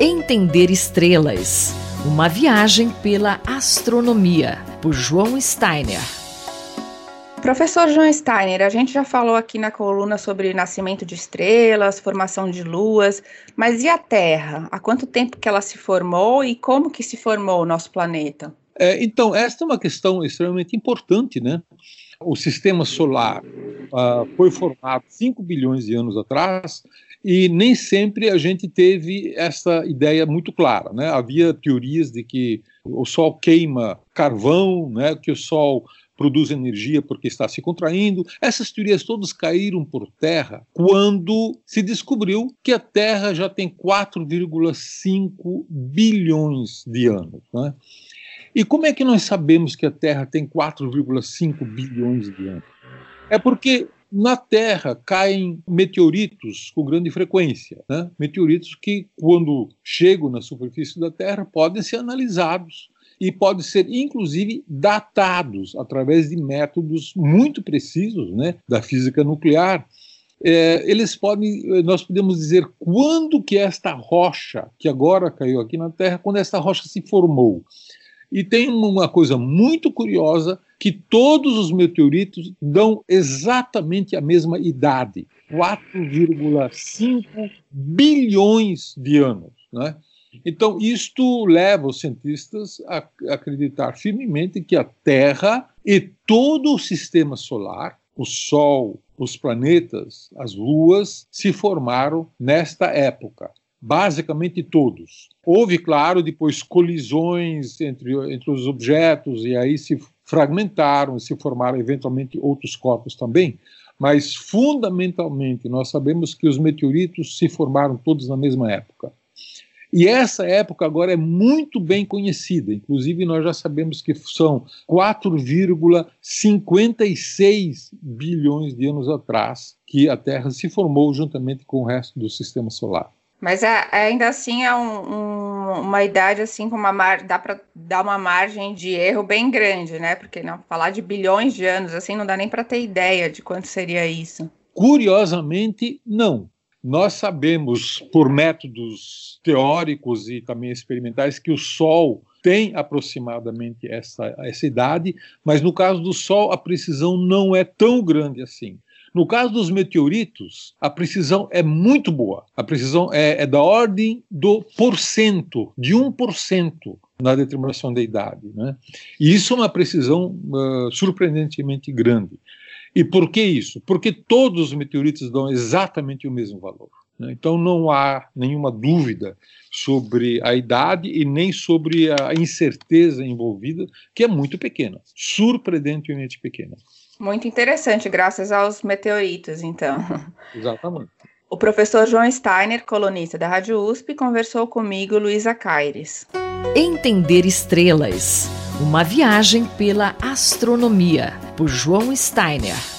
Entender Estrelas. Uma viagem pela astronomia, por João Steiner. Professor João Steiner, a gente já falou aqui na coluna sobre nascimento de estrelas, formação de luas, mas e a Terra? Há quanto tempo que ela se formou e como que se formou o nosso planeta? É, então, esta é uma questão extremamente importante, né? O sistema solar uh, foi formado 5 bilhões de anos atrás e nem sempre a gente teve essa ideia muito clara. Né? Havia teorias de que o Sol queima carvão, né? que o Sol produz energia porque está se contraindo. Essas teorias todas caíram por terra quando se descobriu que a Terra já tem 4,5 bilhões de anos. Né? E como é que nós sabemos que a Terra tem 4,5 bilhões de anos? É porque na Terra caem meteoritos com grande frequência, né? meteoritos que, quando chegam na superfície da Terra, podem ser analisados e podem ser, inclusive, datados através de métodos muito precisos né, da física nuclear. É, eles podem, nós podemos dizer quando que esta rocha que agora caiu aqui na Terra, quando esta rocha se formou. E tem uma coisa muito curiosa que todos os meteoritos dão exatamente a mesma idade, 4,5 bilhões de anos, né? Então, isto leva os cientistas a acreditar firmemente que a Terra e todo o sistema solar, o Sol, os planetas, as luas, se formaram nesta época basicamente todos. Houve, claro, depois colisões entre, entre os objetos e aí se fragmentaram, se formaram eventualmente outros corpos também, mas fundamentalmente nós sabemos que os meteoritos se formaram todos na mesma época. E essa época agora é muito bem conhecida, inclusive nós já sabemos que são 4,56 bilhões de anos atrás que a Terra se formou juntamente com o resto do sistema solar. Mas é, ainda assim é um, um, uma idade assim com uma mar, dá para dar uma margem de erro bem grande, né? Porque não falar de bilhões de anos assim não dá nem para ter ideia de quanto seria isso. Curiosamente, não. Nós sabemos por métodos teóricos e também experimentais que o Sol tem aproximadamente essa, essa idade, mas no caso do Sol a precisão não é tão grande assim. No caso dos meteoritos, a precisão é muito boa. A precisão é, é da ordem do porcento, de 1% na determinação da idade. Né? E isso é uma precisão uh, surpreendentemente grande. E por que isso? Porque todos os meteoritos dão exatamente o mesmo valor. Né? Então não há nenhuma dúvida sobre a idade e nem sobre a incerteza envolvida, que é muito pequena, surpreendentemente pequena. Muito interessante, graças aos meteoritos, então. Exatamente. O professor João Steiner, colunista da Rádio USP, conversou comigo, Luísa Caires. Entender estrelas. Uma viagem pela astronomia, por João Steiner.